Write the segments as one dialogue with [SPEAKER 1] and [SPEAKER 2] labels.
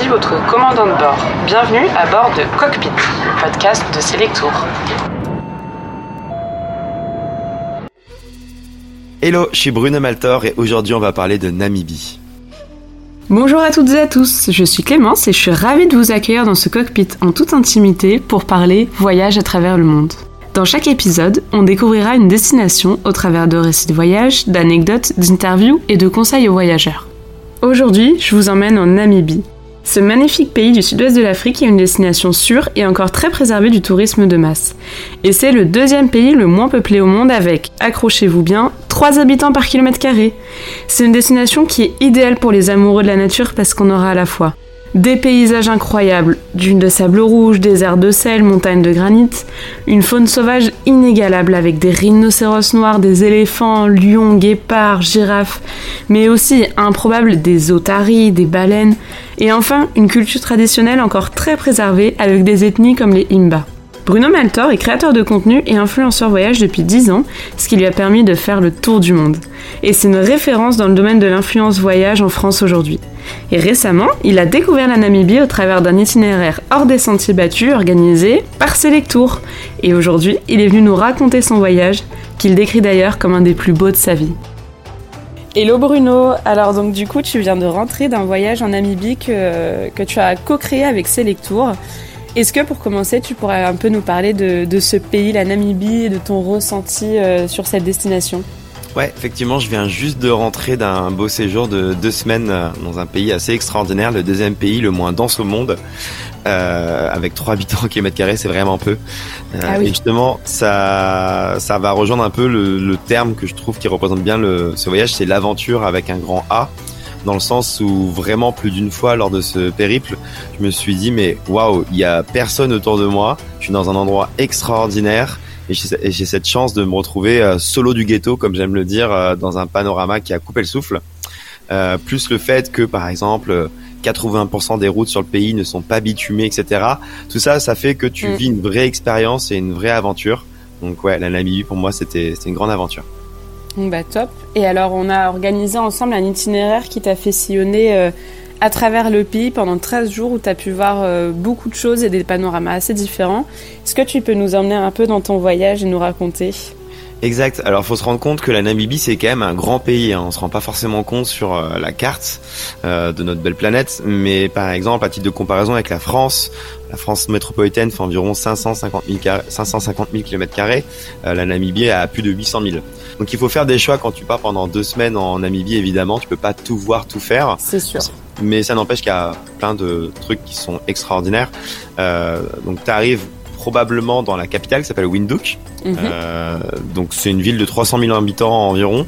[SPEAKER 1] ici votre commandant de bord. Bienvenue à bord de Cockpit, le podcast de Selectour.
[SPEAKER 2] Hello, je suis Bruno Maltor et aujourd'hui on va parler de Namibie.
[SPEAKER 1] Bonjour à toutes et à tous, je suis Clémence et je suis ravie de vous accueillir dans ce cockpit en toute intimité pour parler voyage à travers le monde. Dans chaque épisode, on découvrira une destination au travers de récits de voyage, d'anecdotes, d'interviews et de conseils aux voyageurs. Aujourd'hui, je vous emmène en Namibie. Ce magnifique pays du sud-ouest de l'Afrique est une destination sûre et encore très préservée du tourisme de masse. Et c'est le deuxième pays le moins peuplé au monde avec, accrochez-vous bien, 3 habitants par kilomètre carré. C'est une destination qui est idéale pour les amoureux de la nature parce qu'on aura à la fois des paysages incroyables, dunes de sable rouge, déserts de sel, montagnes de granit, une faune sauvage inégalable avec des rhinocéros noirs, des éléphants, lions, guépards, girafes, mais aussi improbable des otaries, des baleines, et enfin une culture traditionnelle encore très préservée avec des ethnies comme les Imba. Bruno Maltor est créateur de contenu et influenceur voyage depuis 10 ans, ce qui lui a permis de faire le tour du monde. Et c'est une référence dans le domaine de l'influence voyage en France aujourd'hui. Et récemment, il a découvert la Namibie au travers d'un itinéraire hors des sentiers battus organisé par Selectour. Et aujourd'hui, il est venu nous raconter son voyage, qu'il décrit d'ailleurs comme un des plus beaux de sa vie. Hello Bruno, alors donc du coup tu viens de rentrer d'un voyage en Namibie que, que tu as co-créé avec Selectour. Est-ce que pour commencer, tu pourrais un peu nous parler de, ce pays, la Namibie, et de ton ressenti euh, sur cette destination?
[SPEAKER 2] Ouais, effectivement, je viens juste de rentrer d'un beau séjour de deux semaines euh, dans un pays assez extraordinaire, le deuxième pays le moins dense au monde, euh, avec 3 habitants au kilomètre carré, c'est vraiment peu. ah oui. Et justement, ça, ça va rejoindre un peu le, terme que je trouve qui représente bien le, ce voyage, c'est l'aventure avec un grand A dans le sens où vraiment plus d'une fois lors de ce périple, je me suis dit mais waouh, il y a personne autour de moi, je suis dans un endroit extraordinaire et j'ai cette chance de me retrouver euh, solo du ghetto comme j'aime le dire euh, dans un panorama qui a coupé le souffle. Euh, plus le fait que par exemple 80% des routes sur le pays ne sont pas bitumées, etc. Tout ça, ça fait que tu mm. vis une vraie expérience et une vraie aventure. Donc ouais, la Namibie pour moi c'était une grande aventure.
[SPEAKER 1] Bah top. Et alors on a organisé ensemble un itinéraire qui t'a fait sillonner euh, à travers le pays pendant 13 jours où tu as pu voir euh, beaucoup de choses et des panoramas assez différents. Est-ce que tu peux nous emmener un peu dans ton voyage et nous raconter?
[SPEAKER 2] Exact. Alors, faut se rendre compte que la Namibie, c'est quand même un grand pays. Hein. On se rend pas forcément compte sur euh, la carte euh, de notre belle planète. Mais par exemple, à titre de comparaison avec la France, la France métropolitaine fait environ 550 000, 550 000 km La Namibie a plus de 800 000. Donc, il faut faire des choix quand tu pars pendant deux semaines en Namibie. Évidemment, tu peux pas tout voir, tout faire.
[SPEAKER 1] C'est sûr.
[SPEAKER 2] Mais ça n'empêche qu'il y a plein de trucs qui sont extraordinaires. Euh, donc, tu arrives probablement dans la capitale qui s'appelle Windhoek. Mhm. Euh, donc c'est une ville de 300 000 habitants environ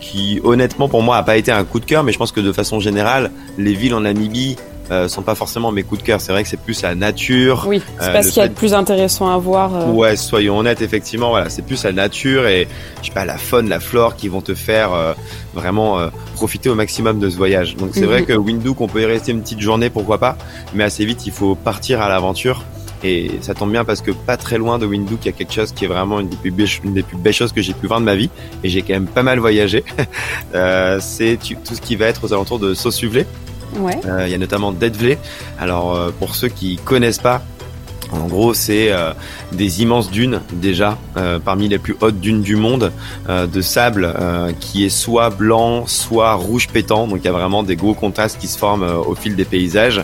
[SPEAKER 2] qui honnêtement pour moi a pas été un coup de cœur mais je pense que de façon générale les villes en Namibie euh, sont pas forcément mes coups de cœur. C'est vrai que c'est plus la nature.
[SPEAKER 1] Oui, c'est pas ce qu'il y a de plus intéressant à voir. Euh.
[SPEAKER 2] Ouais, soyons honnêtes, effectivement, voilà, c'est plus la nature et je sais pas la faune, la flore qui vont te faire euh, vraiment profiter au maximum de ce voyage. Donc c'est vrai mhm. que Windhoek, on peut y rester une petite journée, pourquoi pas, mais assez vite il faut partir à l'aventure. Et ça tombe bien parce que pas très loin de Windhoek, il y a quelque chose qui est vraiment une des plus belles, une des plus belles choses que j'ai pu voir de ma vie. Et j'ai quand même pas mal voyagé. euh, c'est tout ce qui va être aux alentours de Sosuvlé.
[SPEAKER 1] Ouais.
[SPEAKER 2] Euh, il y a notamment Deadvlé. Alors euh, pour ceux qui connaissent pas, en gros, c'est euh, des immenses dunes déjà, euh, parmi les plus hautes dunes du monde, euh, de sable qui est soit blanc, soit rouge pétant. Donc il y a vraiment des gros contrastes qui se forment au fil des paysages.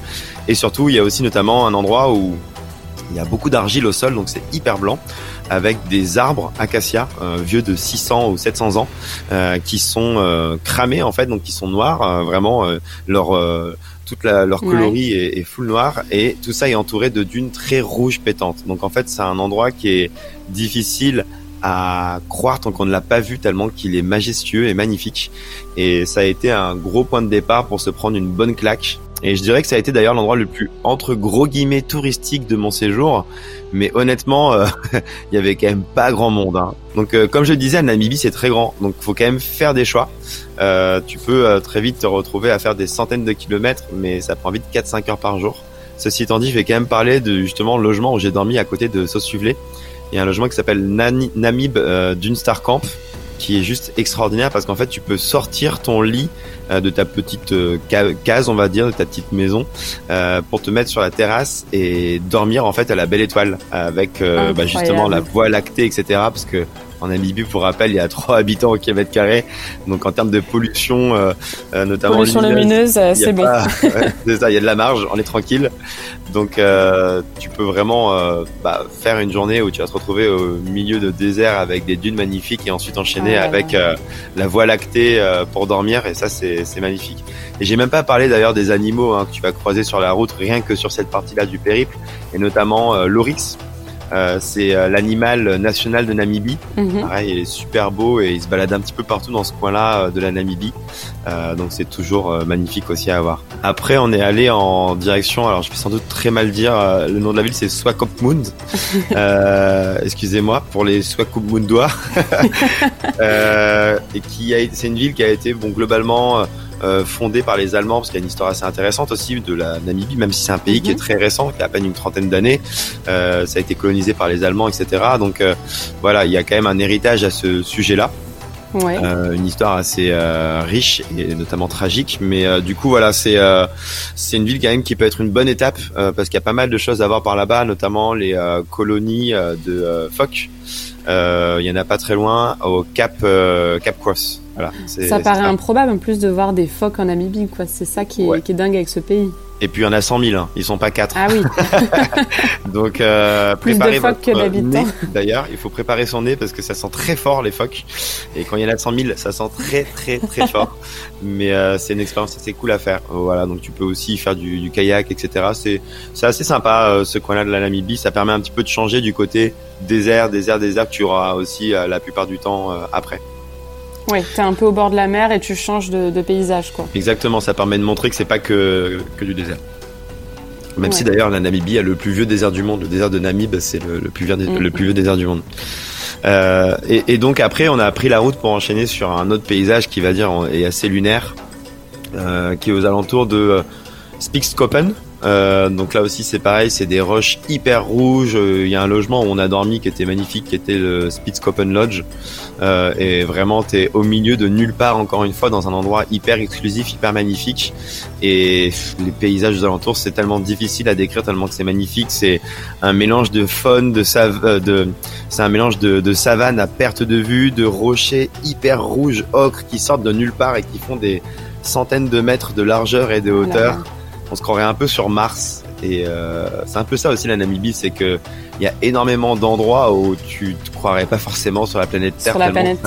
[SPEAKER 2] Et surtout, il y a aussi notamment un endroit où il y a beaucoup d'argile au sol, donc c'est hyper blanc, avec des arbres acacias euh, vieux de 600 ou 700 ans euh, qui sont euh, cramés en fait, donc qui sont noirs, vraiment leur toute leur coloris est, est, full noir et tout ça est entouré de dunes très rouges pétantes. Donc en fait, c'est un endroit qui est difficile à croire tant qu'on ne l'a pas vu tellement qu'il est majestueux et magnifique. Et ça a été un gros point de départ pour se prendre une bonne claque et je dirais que ça a été d'ailleurs l'endroit le plus entre gros guillemets touristique de mon séjour. Mais honnêtement, euh, il y avait quand même pas grand monde. Hein. Donc euh, comme je disais, Namibie c'est très grand, donc faut quand même faire des choix. Euh, tu peux très vite te retrouver à faire des centaines de kilomètres, mais ça prend vite 4-5 heures par jour. Ceci étant dit, je vais quand même parler de justement le logement où j'ai dormi à côté de Sosuvlé. Il y a un logement qui s'appelle Namib Dunstar Camp qui est juste extraordinaire parce qu'en fait tu peux sortir ton lit euh, de ta petite euh, case, on va dire, de ta petite maison, euh, pour te mettre sur la terrasse et dormir en fait à la belle étoile avec bah, justement la voie lactée, etc. Parce que en Namibie, pour rappel, il y a 3 habitants au kilomètre carré. Donc en termes de pollution, euh, euh notamment
[SPEAKER 1] pollution lumineuse, c'est bon.
[SPEAKER 2] c'est ça, il y a de la marge, on est tranquille. Donc euh, tu peux vraiment euh, bah, faire une journée où tu vas te retrouver au milieu de désert avec des dunes magnifiques et ensuite enchaîner ah avec euh, la voie lactée pour dormir. Et ça, c'est magnifique. Et j'ai même pas parlé d'ailleurs des animaux hein, que tu vas croiser sur la route, rien que sur cette partie-là du périple, et notamment l'oryx euh, c'est euh, l'animal national de Namibie. Mhm. Pareil, il est super beau et il se balade un petit peu partout dans ce coin-là euh, de la Namibie. donc c'est toujours magnifique aussi à voir. Après, on est allé en direction, alors je vais sans doute très mal dire, le nom de la ville c'est Swakopmund. Excusez-moi pour les Swakopmundois. et qui a, c'est une ville qui a été bon globalement euh, fondé par les Allemands, parce qu'il y a une histoire assez intéressante aussi de la Namibie, même si c'est un pays qui est mhm. très récent, qui a à peine une trentaine d'années. Euh, ça a été colonisé par les Allemands, etc. Donc euh, voilà, il y a quand même un héritage à ce sujet-là. Ouais. Euh, une histoire assez euh, riche et notamment tragique mais euh, du coup voilà c'est c'est une ville quand même qui peut être une bonne étape parce qu'il y a pas mal de choses à voir par là-bas notamment les colonies de phoques il y en a pas très loin au Cap Cap Cross
[SPEAKER 1] ça paraît improbable en plus de voir des phoques en Namibie, quoi. C'est ça qui est, qui est, dingue avec ce pays.
[SPEAKER 2] Et puis il y en a 100 000, hein. ils sont pas quatre.
[SPEAKER 1] Ah oui.
[SPEAKER 2] Donc euh,
[SPEAKER 1] plus de phoques que d'habitants.
[SPEAKER 2] D'ailleurs, il faut préparer son nez parce que ça sent très fort les phoques. Et quand il y en a 100 000, ça sent très très très fort. Mais euh, c'est une expérience assez cool à faire. Voilà, donc tu peux aussi faire du, du kayak, etc. C'est c'est assez sympa euh, ce coin-là de la Namibie. Ça permet un petit peu de changer du côté désert, désert, désert que tu auras aussi euh, la plupart du temps après.
[SPEAKER 1] Oui, tu es un peu au bord de la mer et tu changes de, paysage. quoi.
[SPEAKER 2] Exactement, ça permet de montrer que c'est pas que, que du désert. Même si d'ailleurs la Namibie a le plus vieux désert du monde. Le désert de Namib, c'est le, plus vieux, le plus vieux désert du monde. Euh, et, donc après, on a pris la route pour enchaîner sur un autre paysage qui va dire est assez lunaire, euh, qui est aux alentours de euh, Spixkopen. Euh, donc là aussi c'est pareil, c'est des roches hyper rouges. Il y a un logement où on a dormi qui était magnifique, qui était le Spitzkoppen Lodge. Euh, et vraiment t'es au milieu de nulle part encore une fois dans un endroit hyper exclusif, hyper magnifique. Et les paysages aux alentours c'est tellement difficile à décrire tellement que c'est magnifique. C'est un mélange de faune, de sav euh, de c'est un mélange de, de savane à perte de vue, de rochers hyper rouges ocre qui sortent de nulle part et qui font des centaines de mètres de largeur et de hauteur on se croirait un peu sur Mars. Et euh, c'est un peu ça aussi la Namibie, c'est que il y a énormément d'endroits où tu te croirais pas forcément sur la planète Terre.
[SPEAKER 1] Sur la planète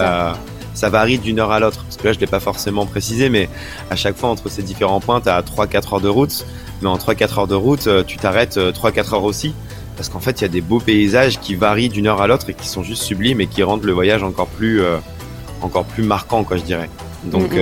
[SPEAKER 2] Ça, varie d'une heure à l'autre. Parce que là, je l'ai pas forcément précisé, mais à chaque fois entre ces différents points, tu as 3-4 heures de route. Mais en 3-4 heures de route, euh, tu t'arrêtes 3-4 euh, heures aussi. Parce qu'en fait, il y a des beaux paysages qui varient d'une heure à l'autre et qui sont juste sublimes et qui rendent le voyage encore plus, encore plus marquant, quoi, je dirais. Donc,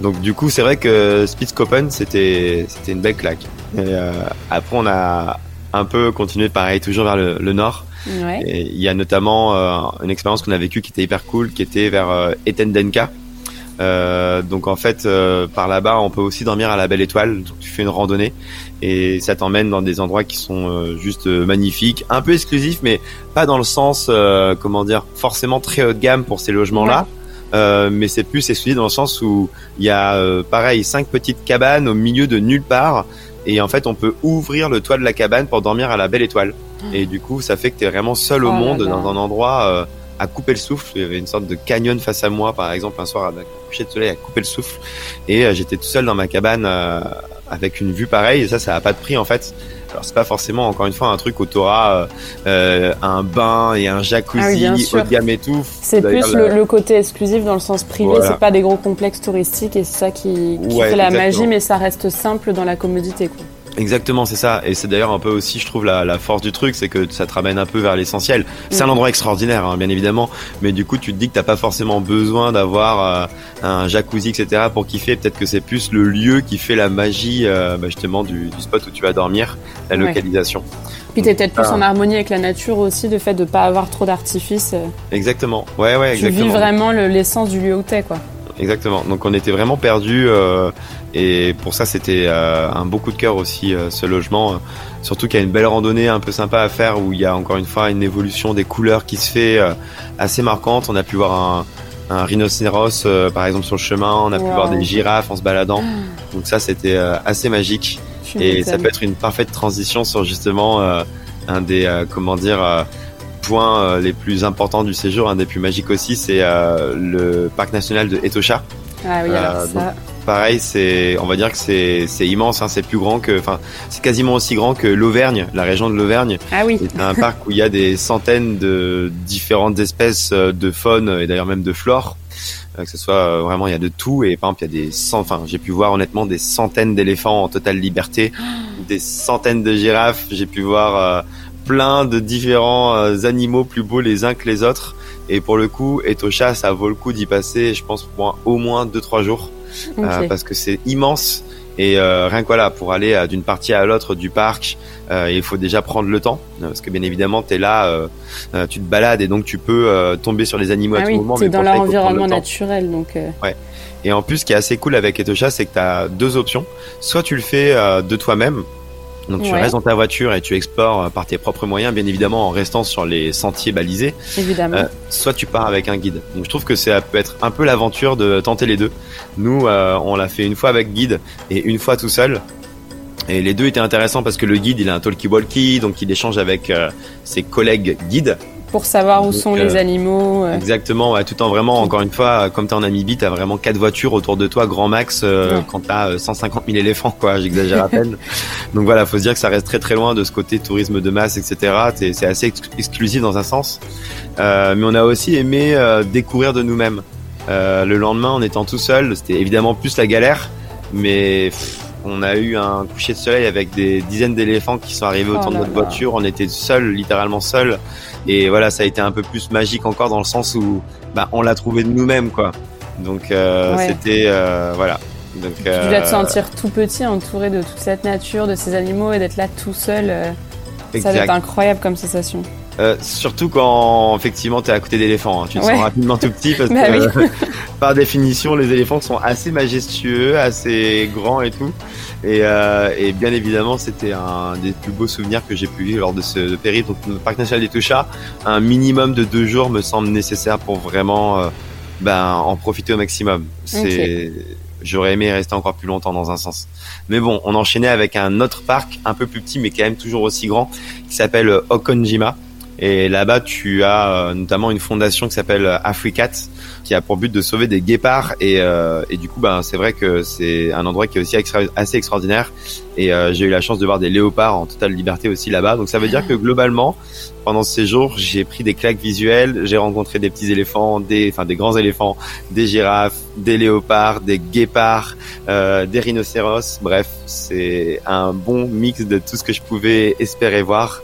[SPEAKER 2] donc du coup, c'est vrai que Spitzkoppen, c'était c'était une belle claque. Et, euh, après, on a un peu continué pareil, toujours vers le, le nord. Ouais. Et il y a notamment euh, une expérience qu'on a vécue qui était hyper cool, qui était vers euh, Etendenka. Euh, donc en fait, euh, par là-bas, on peut aussi dormir à la Belle Étoile. Donc tu fais une randonnée et ça t'emmène dans des endroits qui sont euh, juste magnifiques, un peu exclusifs, mais pas dans le sens, comment dire, forcément très haut de gamme pour ces logements-là. Euh, mais c'est plus exclusif dans le sens où il y a euh, pareil cinq petites cabanes au milieu de nulle part. Et en fait on peut ouvrir le toit de la cabane pour dormir à la belle étoile. Ah. et du coup ça fait que tu es vraiment seul au oh monde dans un endroit euh, à couper le souffle. Il y avait une sorte de canyon face à moi par exemple un soir à coucher de soleil à couper le souffle. Et j'étais tout seul dans ma cabane avec une vue pareille. Et ça ça a pas de prix en fait alors c'est pas forcément encore une fois un truc où tu auras euh, un bain et un jacuzzi ah haut de gamme et tout.
[SPEAKER 1] C'est plus le, côté exclusif dans le sens privé, c'est pas des gros complexes touristiques et c'est ça qui, fait la magie, mais ça reste simple dans la commodité. Quoi.
[SPEAKER 2] Exactement, c'est ça. Et c'est d'ailleurs un peu aussi, je trouve, la, force du truc, c'est que ça te ramène un peu vers l'essentiel. C'est un mm. endroit extraordinaire, hein, bien évidemment, mais du coup, tu te dis que t'as pas forcément besoin d'avoir euh, un jacuzzi, etc. pour kiffer. Peut-être que c'est plus le lieu qui fait la magie, euh, bah, justement, du, spot où tu vas dormir, la localisation.
[SPEAKER 1] Puis t'es peut-être plus en harmonie avec la nature aussi, le fait de pas avoir trop d'artifices. Euh.
[SPEAKER 2] Exactement. Ouais, ouais, exactement.
[SPEAKER 1] Tu vis vraiment l'essence du lieu où t'es, quoi.
[SPEAKER 2] Exactement. Donc on était vraiment perdus euh, et pour ça c'était euh, un beau coup de cœur aussi euh, ce logement. Surtout qu'il y a une belle randonnée un peu sympa à faire où il y a encore une fois une évolution des couleurs qui se fait assez marquante. On a pu voir un, un rhinocéros par exemple sur le chemin, on a pu voir des girafes en se baladant. Donc ça c'était assez magique et ça peut être une parfaite transition sur justement un des comment dire points euh, les plus importants du séjour, un des plus magiques aussi, c'est euh, le parc national de Etosha.
[SPEAKER 1] Ah oui, alors euh,
[SPEAKER 2] pareil, c'est, on va dire que c'est, c'est immense, hein, c'est plus grand que, enfin, c'est quasiment aussi grand que l'Auvergne, la région de l'Auvergne.
[SPEAKER 1] Ah oui.
[SPEAKER 2] C'est un parc où il y a des centaines de différentes espèces de faune et d'ailleurs même de flore que ce soit vraiment il y a de tout et par exemple il y a des enfin j'ai pu voir honnêtement des centaines d'éléphants en totale liberté, des centaines de girafes, j'ai pu voir plein de différents euh, animaux plus beaux les uns que les autres. Et pour le coup, Etosha, ça vaut le coup d'y passer, je pense, pour au moins 2-3 jours. Euh, parce que c'est immense. Et euh, rien que voilà, pour aller d'une partie à l'autre du parc, il faut déjà prendre le temps. Parce que bien évidemment, tu es là, tu te balades et donc tu peux tomber sur les animaux
[SPEAKER 1] à
[SPEAKER 2] ah tout moment.
[SPEAKER 1] C'est dans l'environnement naturel. Donc
[SPEAKER 2] Ouais. Et en plus, ce qui est assez cool avec Etosha, c'est que tu as deux options. Soit tu le fais de toi-même, donc tu restes dans ta voiture et tu explores euh, par tes propres moyens, bien évidemment en restant sur les sentiers balisés.
[SPEAKER 1] Évidemment. Euh,
[SPEAKER 2] soit tu pars avec un guide. Donc je trouve que ça peut être un peu l'aventure de tenter les deux. Nous, euh, on l'a fait une fois avec guide et une fois tout seul. Et les deux étaient intéressants parce que le guide, il a un talkie-walkie, donc il échange avec ses collègues guides
[SPEAKER 1] pour savoir où sont les euh, animaux.
[SPEAKER 2] Euh. Exactement, ouais, tout en vraiment, encore une fois, comme tu es en Namibie, tu as vraiment quatre voitures autour de toi, grand max, euh, quand tu as 150 000 éléphants, quoi, j'exagère à peine. Donc voilà, faut se dire que ça reste très très loin de ce côté tourisme de masse, etc. C'est assez exclusif dans un sens. mais on a aussi aimé découvrir de nous-mêmes. le lendemain, en étant tout seul, c'était évidemment plus la galère, mais on a eu un coucher de soleil avec des dizaines d'éléphants qui sont arrivés autour de oh notre voiture. On était seul, littéralement seul. Et voilà, ça a été un peu plus magique encore dans le sens où bah, on l'a trouvé de nous-mêmes, quoi. Donc euh, c'était euh, voilà. Donc,
[SPEAKER 1] tu dois te euh, sentir tout petit, entouré de toute cette nature, de ces animaux, et d'être là tout seul. ça va être incroyable comme sensation.
[SPEAKER 2] Euh, surtout quand effectivement tu es à côté d'éléphants, hein. tu te sens rapidement tout petit parce bah que par définition les éléphants sont assez majestueux, assez grands et tout. Et, euh, et bien évidemment c'était un des plus beaux souvenirs que j'ai pu vivre lors de ce périple. Donc le parc national des Touchas, un minimum de deux jours me semble nécessaire pour vraiment euh, ben, en profiter au maximum. C'est J'aurais aimé rester encore plus longtemps dans un sens. Mais bon, on enchaînait avec un autre parc un peu plus petit mais quand même toujours aussi grand qui s'appelle Okonjima. Et là-bas, tu as euh, notamment une fondation qui s'appelle Africat, qui a pour but de sauver des guépards. Et, euh, et du coup, ben, c'est vrai que c'est un endroit qui est aussi assez extraordinaire. Et euh, j'ai eu la chance de voir des léopards en totale liberté aussi là-bas. Donc ça veut dire que globalement, pendant ce séjour, j'ai pris des claques visuelles. J'ai rencontré des petits éléphants, des, enfin des grands éléphants, des girafes, des léopards, des guépards, des rhinocéros. Bref, c'est un bon mix de tout ce que je pouvais espérer voir.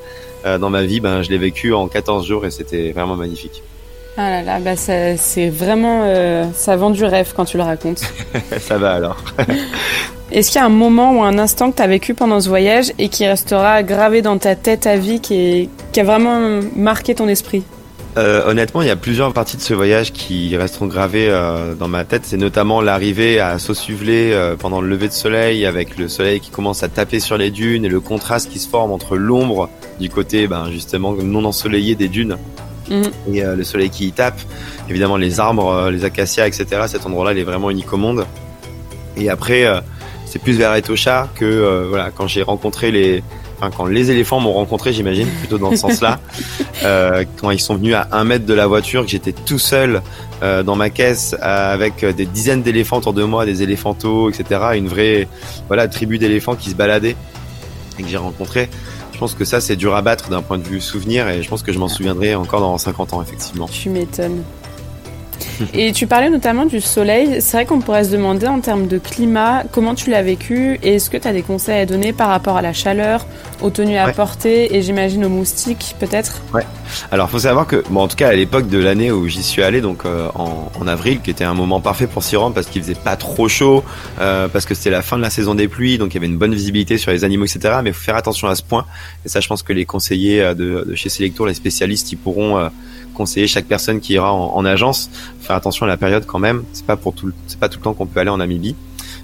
[SPEAKER 2] Euh, dans ma vie, ben, je l'ai vécu en 14 jours et c'était vraiment magnifique.
[SPEAKER 1] Ah là là, bah c'est vraiment, euh, ça vend du rêve quand tu le racontes.
[SPEAKER 2] ça va alors.
[SPEAKER 1] Est-ce qu'il y a un moment ou un instant que tu as vécu pendant ce voyage et qui restera gravé dans ta tête à vie, qui, qui a vraiment marqué ton esprit?
[SPEAKER 2] Euh, honnêtement, il y a plusieurs parties de ce voyage qui resteront gravées euh, dans ma tête. C'est notamment l'arrivée à Saussuvlé euh, pendant le lever de soleil, avec le soleil qui commence à taper sur les dunes et le contraste qui se forme entre l'ombre du côté, ben, justement, non ensoleillé des dunes mhm. et le soleil qui y tape. Évidemment, les arbres, les acacias, etc. Cet endroit-là, il est vraiment unique au monde. Et après, c'est plus vers Etosha que, voilà, quand j'ai rencontré les quand les éléphants m'ont rencontré, j'imagine, plutôt dans ce sens-là, euh, quand ils sont venus à un mètre de la voiture, que j'étais tout seul euh, dans ma caisse euh, avec des dizaines d'éléphants autour de moi, des éléphantos, etc. Une vraie voilà tribu d'éléphants qui se baladaient et que j'ai rencontré. Je pense que ça, c'est dur à battre d'un point de vue souvenir et je pense que je m'en souviendrai encore dans 50 ans, effectivement.
[SPEAKER 1] Tu m'étonnes. Et tu parlais notamment du soleil. C'est vrai qu'on pourrait se demander en termes de climat, comment tu l'as vécu et est-ce que tu as des conseils à donner par rapport à la chaleur, aux tenues à porter et j'imagine aux moustiques peut-être?
[SPEAKER 2] Ouais. Alors faut savoir que, bon, en tout cas à l'époque de l'année où j'y suis allé, donc euh, en, avril, qui était un moment parfait pour s'y rendre parce qu'il faisait pas trop chaud, euh, parce que c'était la fin de la saison des pluies, donc il y avait une bonne visibilité sur les animaux, etc. Mais il faut faire attention à ce point. Et ça, je pense que les conseillers euh, de, de chez Selectour, les spécialistes, ils pourront conseiller chaque personne qui ira en, agence. Faire attention à la période quand même. C'est pas pour tout, c'est pas tout le temps qu'on peut aller en Namibie.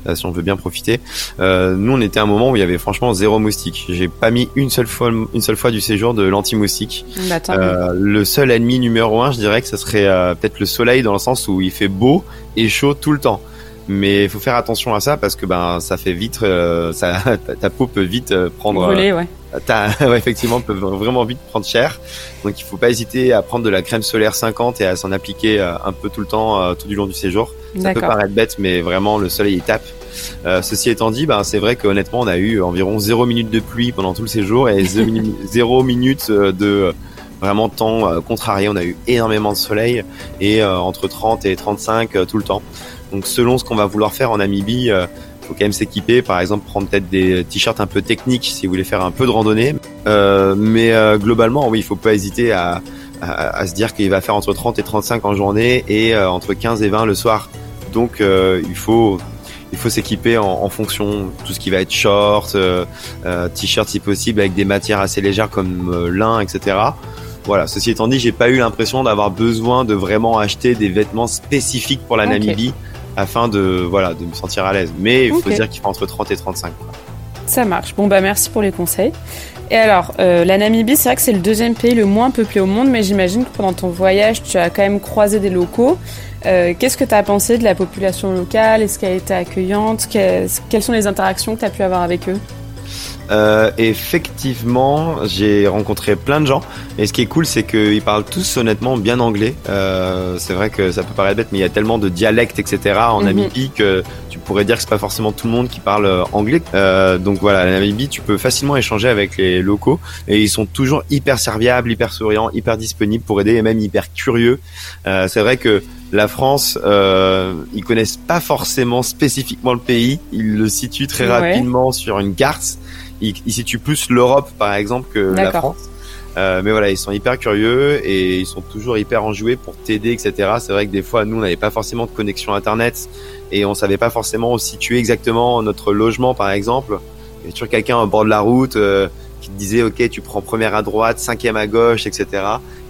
[SPEAKER 2] Euh, si on veut bien profiter. Euh, nous, on était à un moment où il y avait franchement zéro moustique. J'ai pas mis une seule fois, une seule fois du séjour de l'anti-moustique.
[SPEAKER 1] Bah, euh,
[SPEAKER 2] le seul ennemi numéro un, je dirais que ce serait peut-être le soleil dans le sens où il fait beau et chaud tout le temps mais il faut faire attention à ça parce que ben ça fait vite ça ta, peau peut vite prendre
[SPEAKER 1] Brûler, ouais.
[SPEAKER 2] ouais, effectivement peut vraiment vite prendre cher donc il faut pas hésiter à prendre de la crème solaire 50 et à s'en appliquer un peu tout le temps tout du long du séjour ça peut paraître bête, mais vraiment le soleil il tape. Euh, ceci étant dit, ben, c'est vrai qu'honnêtement, on a eu environ 0 minutes de pluie pendant tout le séjour et 0 minutes euh, de euh, vraiment temps euh, contrarié. On a eu énormément de soleil et entre 30 et 35 tout le temps. Donc selon ce qu'on va vouloir faire en Namibie, faut quand même s'équiper. Par exemple, prendre peut-être des t-shirts un peu techniques si vous voulez faire un peu de randonnée. mais globalement, oui, il faut pas hésiter à, à, à se dire qu'il va faire entre 30 et 35 en journée et entre 15 et 20 le soir. Donc euh, il faut il faut s'équiper en, en, fonction tout ce qui va être short, euh, euh, t-shirt si possible avec des matières assez légères comme euh, lin, etc. Voilà. Ceci étant dit, j'ai pas eu l'impression d'avoir besoin de vraiment acheter des vêtements spécifiques pour la Namibie afin de voilà de me sentir à l'aise. Mais il faut dire qu'il fait entre 30 et 35.
[SPEAKER 1] Ça marche. Bon bah merci pour les conseils. Et alors, euh, la Namibie, c'est vrai que c'est le deuxième pays le moins peuplé au monde, mais j'imagine que pendant ton voyage, tu as quand même croisé des locaux. Euh, qu'est-ce que tu as pensé de la population locale? Est-ce qu'elle était accueillante? Quelles sont les interactions que tu as pu avoir avec eux?
[SPEAKER 2] Euh, effectivement, j'ai rencontré plein de gens. Et ce qui est cool, c'est qu'ils parlent tous honnêtement bien anglais. Euh, c'est vrai que ça peut paraître bête, mais il y a tellement de dialectes, etc. en mhm. Namibie que tu pourrais dire que c'est pas forcément tout le monde qui parle euh, anglais. Euh, donc voilà, la Namibie, tu peux facilement échanger avec les locaux et ils sont toujours hyper serviables, hyper souriants, hyper disponibles pour aider et même hyper curieux. Euh, c'est vrai que la France, euh, ils connaissent pas forcément spécifiquement le pays. Ils le situent très rapidement sur une carte ils, ils situent plus l'Europe par exemple que la France. Euh, mais voilà, ils sont hyper curieux et ils sont toujours hyper enjoués pour t'aider, etc. C'est vrai que des fois, nous, on n'avait pas forcément de connexion Internet et on savait pas forcément où situer exactement notre logement, par exemple. Il y a toujours quelqu'un au bord de la route euh, qui te disait, OK, tu prends première à droite, cinquième à gauche, etc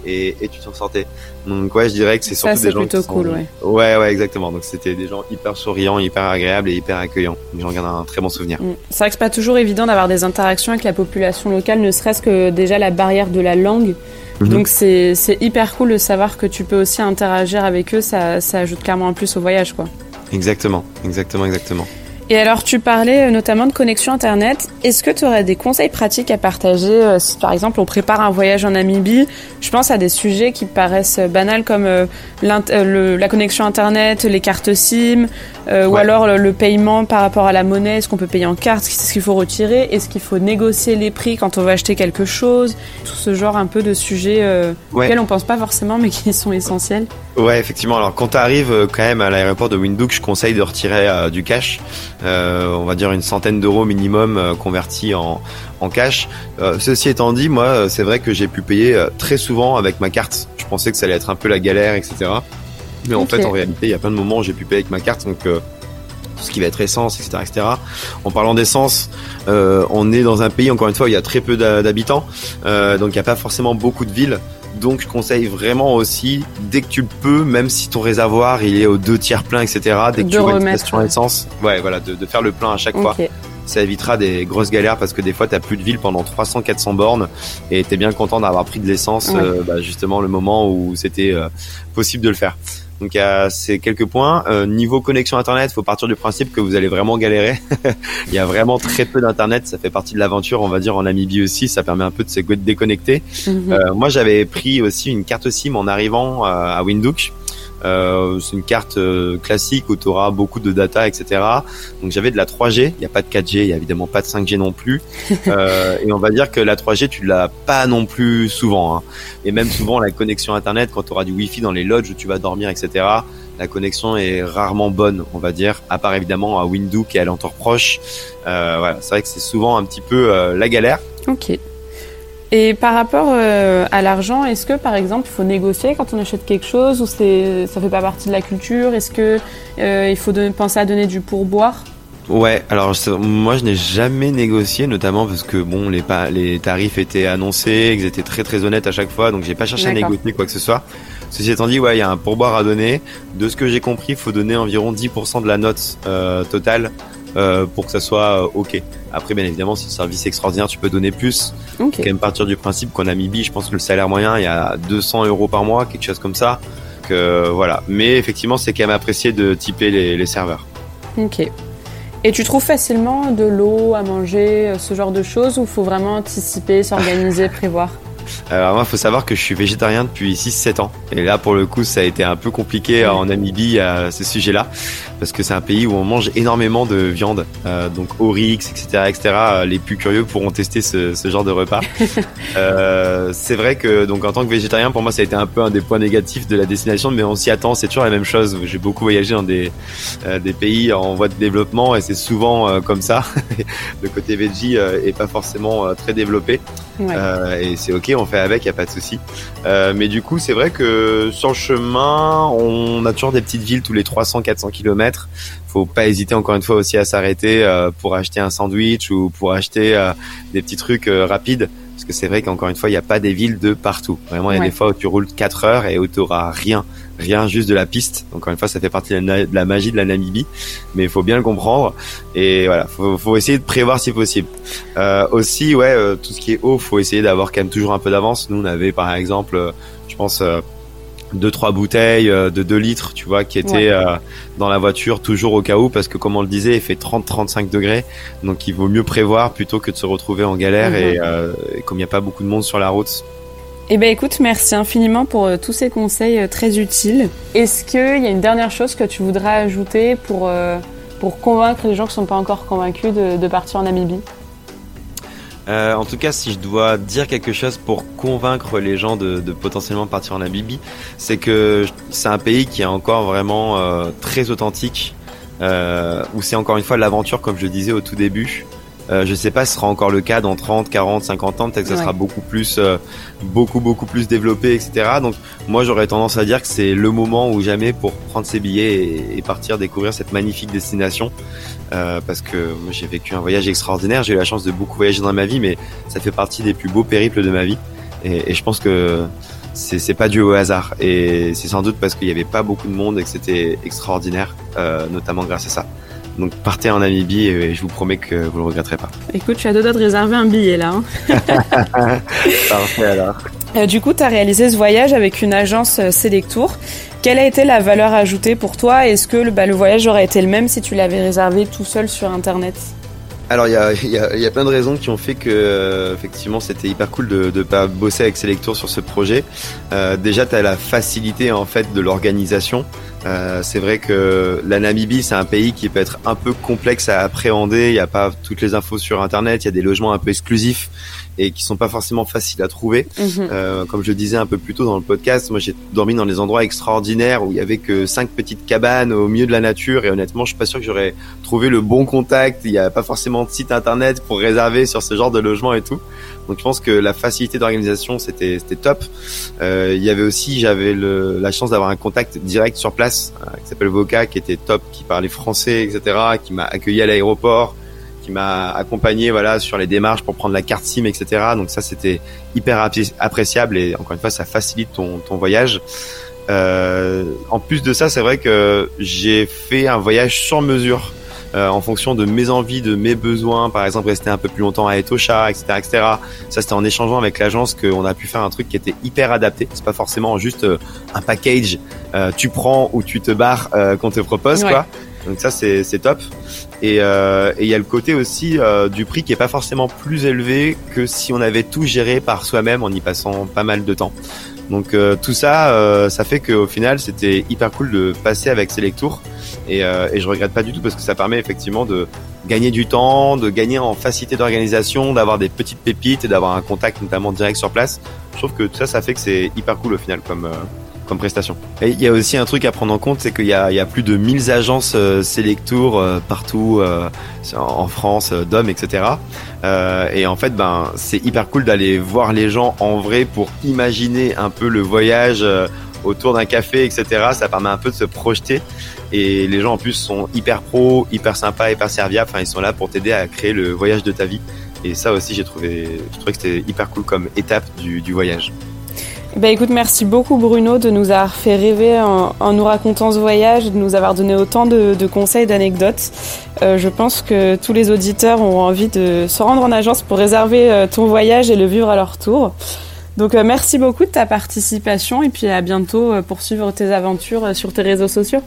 [SPEAKER 2] et, et tu t'en sortais. Donc ouais, je dirais que c'est surtout des gens
[SPEAKER 1] plutôt qui cool,
[SPEAKER 2] ouais. Ouais, ouais, exactement. Donc c'était des gens hyper souriants, hyper agréables et hyper accueillants. J'en garde un très bon souvenir. Mm.
[SPEAKER 1] C'est vrai que c'est pas toujours évident d'avoir des interactions avec la population locale, ne serait-ce que déjà la barrière de la langue. Mhm. Donc c'est hyper cool de savoir que tu peux aussi interagir avec eux, ça, ça ajoute clairement un plus au voyage, quoi.
[SPEAKER 2] Exactement, exactement, exactement.
[SPEAKER 1] Et alors, tu parlais euh, notamment de connexion Internet. Est-ce que tu aurais des conseils pratiques à partager euh, si, par exemple, on prépare un voyage en Namibie? Je pense à des sujets qui paraissent banals comme euh, la connexion Internet, les cartes SIM, ou alors le, paiement par rapport à la monnaie. Est-ce qu'on peut payer en carte Est-ce qu'il faut retirer Est-ce qu'il faut négocier les prix quand on va acheter quelque chose Tout ce genre un peu de sujets auxquels on pense pas forcément, mais qui sont essentiels.
[SPEAKER 2] Ouais, effectivement. Alors, quand tu arrives quand même à l'aéroport de Windhoek, je conseille de retirer du cash. Euh, on va dire une centaine d'euros minimum euh, convertis en, en cash. Euh, ceci étant dit, moi, c'est vrai que j'ai pu payer très souvent avec ma carte. Je pensais que ça allait être un peu la galère, etc. Mais en fait, en réalité, il y a plein de moments où j'ai pu payer avec ma carte. Donc, tout ce qui va être essence, etc., etc. En parlant d'essence, on est dans un pays, encore une fois, où il y a très peu d'habitants, donc il n'y a pas forcément beaucoup de villes. Donc je conseille vraiment aussi, dès que tu le peux, même si ton réservoir il est aux deux tiers plein, etc., dès que tu vois une station essence, ouais, voilà, de, de, faire le plein à chaque fois. Ça évitera des grosses galères parce que des fois tu plus de ville pendant 300-400 bornes et t'es bien content d'avoir pris de l'essence euh, bah, justement le moment où c'était euh, possible de le faire. Donc il y a ces quelques points. Euh, niveau connexion internet, faut partir du principe que vous allez vraiment galérer. il y a vraiment très peu d'internet, ça fait partie de l'aventure, on va dire en Namibie aussi, ça permet un peu de se déconnecter. Mhm. Euh, moi j'avais pris aussi une carte SIM en arrivant à Windhoek. Euh, c'est une carte euh, classique où tu auras beaucoup de data, etc. Donc j'avais de la 3G, il n'y a pas de 4G, il n'y a évidemment pas de 5G non plus. euh, et on va dire que la 3G, tu l'as pas non plus souvent. Hein. Et même souvent, la connexion Internet, quand tu auras du Wi-Fi dans les lodges où tu vas dormir, etc., la connexion est rarement bonne, on va dire, à part évidemment à Windhoek et à l'entour proche. Voilà, c'est vrai que c'est souvent un petit peu la galère.
[SPEAKER 1] Ok. Et par rapport euh, à l'argent, est-ce que par exemple il faut négocier quand on achète quelque chose ou c'est ça fait pas partie de la culture? Est-ce que euh, il faut penser à donner du pourboire?
[SPEAKER 2] Ouais, alors moi je n'ai jamais négocié, notamment parce que bon les les tarifs étaient annoncés, qu'ils étaient très très honnêtes à chaque fois, donc j'ai pas cherché à négocier quoi que ce soit. Ceci étant dit, ouais, il y a un pourboire à donner. De ce que j'ai compris, il faut donner environ 10% de la note euh, totale euh, pour que ça soit euh, ok. Après, bien évidemment, si le service extraordinaire, tu peux donner plus. Okay. Quand même partir du principe qu'en Namibie, je pense que le salaire moyen, il y a 200 euros par mois, quelque chose comme ça. Que voilà. Mais effectivement, c'est quand même apprécié de typer les, les serveurs.
[SPEAKER 1] Ok. Et tu trouves facilement de l'eau à manger, euh, ce genre de choses, ou faut vraiment anticiper, s'organiser, prévoir?
[SPEAKER 2] Alors moi, il faut savoir que je suis végétarien depuis 6-7 ans. Et là, pour le coup, ça a été un peu compliqué en Namibie à ce sujet-là, parce que c'est un pays où on mange énormément de viande, euh, donc oryx, etc., etc. Les plus curieux pourront tester ce, ce genre de repas. euh, c'est vrai que donc en tant que végétarien, pour moi, ça a été un peu un des points négatifs de la destination, mais on s'y attend. C'est toujours la même chose. J'ai beaucoup voyagé dans des euh, des pays en voie de développement, et c'est souvent euh, comme ça. le côté veggie euh, est pas forcément très développé, ouais. et c'est ok on fait avec, il y a pas de souci. Euh, mais du coup, c'est vrai que sur le chemin, on a toujours des petites villes tous les 300-400 km. Faut pas hésiter encore une fois aussi à s'arrêter euh, pour acheter un sandwich ou pour acheter euh, des petits trucs euh, rapides. Parce que c'est vrai qu'encore une fois, il n'y a pas des villes de partout. Vraiment, il y a ouais. des fois où tu roules 4 heures et où tu auras rien rien juste de la piste. Encore une fois, ça fait partie de la, magie de la Namibie, mais il faut bien le comprendre. Et voilà, faut, faut essayer de prévoir si possible. Euh, aussi, ouais, euh, tout ce qui est eau, faut essayer d'avoir quand même toujours un peu d'avance. Nous, on avait par exemple, euh, je pense, euh, deux trois bouteilles euh, de 2 litres, tu vois, qui étaient ouais. dans la voiture toujours au cas où, parce que comme on le disait, il fait 30-35 degrés, donc il vaut mieux prévoir plutôt que de se retrouver en galère. Et, et comme il n'y a pas beaucoup de monde sur la route,
[SPEAKER 1] eh bien écoute, merci infiniment pour euh, tous ces conseils euh, très utiles. Est-ce qu'il y a une dernière chose que tu voudrais ajouter pour, euh, pour convaincre les gens qui ne sont pas encore convaincus de, de partir en Namibie?
[SPEAKER 2] Euh, en tout cas, si je dois dire quelque chose pour convaincre les gens de, potentiellement partir en Namibie, c'est que c'est un pays qui est encore vraiment euh, très authentique, euh, où c'est encore une fois l'aventure, comme je disais au tout début. Euh, je sais pas si ce sera encore le cas dans 30, 40, 50 ans. Peut-être que ça ouais. sera beaucoup plus, euh, beaucoup, beaucoup plus développé, etc. Donc, moi, j'aurais tendance à dire que c'est le moment ou jamais pour prendre ses billets et, et partir découvrir cette magnifique destination. Euh, parce que moi, j'ai vécu un voyage extraordinaire. J'ai eu la chance de beaucoup voyager dans ma vie, mais ça fait partie des plus beaux périples de ma vie. Et, et je pense que c'est pas dû au hasard. Et c'est sans doute parce qu'il n'y avait pas beaucoup de monde et que c'était extraordinaire, euh, notamment grâce à ça. Donc partez en Namibie et je vous promets que vous le regretterez pas.
[SPEAKER 1] Écoute, tu as deux doigts de réserver un billet là. Hein
[SPEAKER 2] Parfait alors.
[SPEAKER 1] Euh, du coup, tu as réalisé ce voyage avec une agence euh, Selectour. Quelle a été la valeur ajoutée pour toi Est-ce que le, bah, le voyage aurait été le même si tu l'avais réservé tout seul sur Internet?
[SPEAKER 2] Alors il y a, y, a, y a, plein de raisons qui ont fait que euh, effectivement c'était hyper cool de ne pas bosser avec Selectour sur ce projet. Euh, déjà tu as la facilité en fait de l'organisation. Euh, c'est vrai que la Namibie c'est un pays qui peut être un peu complexe à appréhender. Il n'y a pas toutes les infos sur internet. Il y a des logements un peu exclusifs et qui sont pas forcément faciles à trouver. Mmh. Euh, comme je le disais un peu plus tôt dans le podcast, moi j'ai dormi dans des endroits extraordinaires où il y avait que cinq petites cabanes au milieu de la nature et honnêtement je suis pas sûr que j'aurais trouvé le bon contact. Il n'y a pas forcément de site internet pour réserver sur ce genre de logement et tout. Donc je pense que la facilité d'organisation c'était c'était top. Euh, il y avait aussi j'avais la chance d'avoir un contact direct sur place euh, qui s'appelle Voca qui était top, qui parlait français etc, qui m'a accueilli à l'aéroport qui m'a accompagné voilà sur les démarches pour prendre la carte SIM, etc. Donc ça c'était hyper appréciable et encore une fois ça facilite ton, ton voyage. Euh, en plus de ça, c'est vrai que j'ai fait un voyage sur mesure euh, en fonction de mes envies, de mes besoins. Par exemple, rester un peu plus longtemps à Etosha, etc., etc. Ça, c'était en échangeant avec l'agence qu'on a pu faire un truc qui était hyper adapté. C'est pas forcément juste euh, un package. Euh, tu prends ou tu te barres euh, qu'on te propose, ouais. quoi. Donc ça c'est top. Et il euh, y a le côté aussi euh, du prix qui est pas forcément plus élevé que si on avait tout géré par soi-même en y passant pas mal de temps. Donc euh, tout ça, euh, ça fait qu'au final c'était hyper cool de passer avec Selectour et, euh, et je regrette pas du tout parce que ça permet effectivement de gagner du temps, de gagner en facilité d'organisation, d'avoir des petites pépites et d'avoir un contact notamment direct sur place. Je trouve que tout ça, ça fait que c'est hyper cool au final comme comme prestation. Et il y a aussi un truc à prendre en compte, c'est qu'il y, a, plus de 1000 agences euh, euh, partout euh, en France, euh, d'hommes, etc. Et en fait, ben, c'est hyper cool d'aller voir les gens en vrai pour imaginer un peu le voyage autour d'un café, etc. Ça permet un peu de se projeter. Et les gens en plus sont hyper pro, hyper sympas, hyper serviables. Enfin, ils sont là pour t'aider à créer le voyage de ta vie. Et ça aussi, j'ai trouvé, que c'était hyper cool comme étape du voyage.
[SPEAKER 1] Bah écoute, merci beaucoup Bruno de nous avoir fait rêver en, nous racontant ce voyage, de nous avoir donné autant de, conseils, d'anecdotes. Euh, je pense que tous les auditeurs ont envie de se rendre en agence pour réserver euh, ton voyage et le vivre à leur tour. Donc euh, merci beaucoup de ta participation et puis à bientôt pour suivre tes aventures sur tes réseaux sociaux.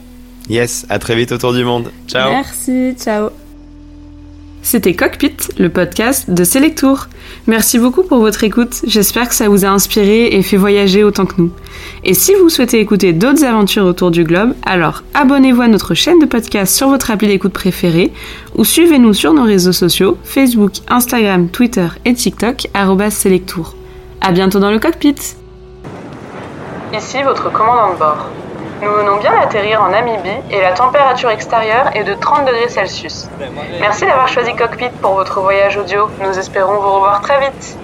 [SPEAKER 2] Yes, à très vite autour du monde. Ciao.
[SPEAKER 1] Merci, ciao. C'était Cockpit, le podcast de Selectour. Merci beaucoup pour votre écoute. J'espère que ça vous a inspiré et fait voyager autant que nous. Et si vous souhaitez écouter d'autres aventures autour du globe, alors abonnez-vous à notre chaîne de podcast sur votre appli d'écoute préférée ou suivez-nous sur nos réseaux sociaux Facebook, Instagram, Twitter et TikTok @selectour. À bientôt dans le cockpit. Ici votre commandant de bord. Nous venons bien d'atterrir en Namibie et la température extérieure est de 30 degrés Celsius. Merci d'avoir choisi Cockpit pour votre voyage audio. Nous espérons vous revoir très vite.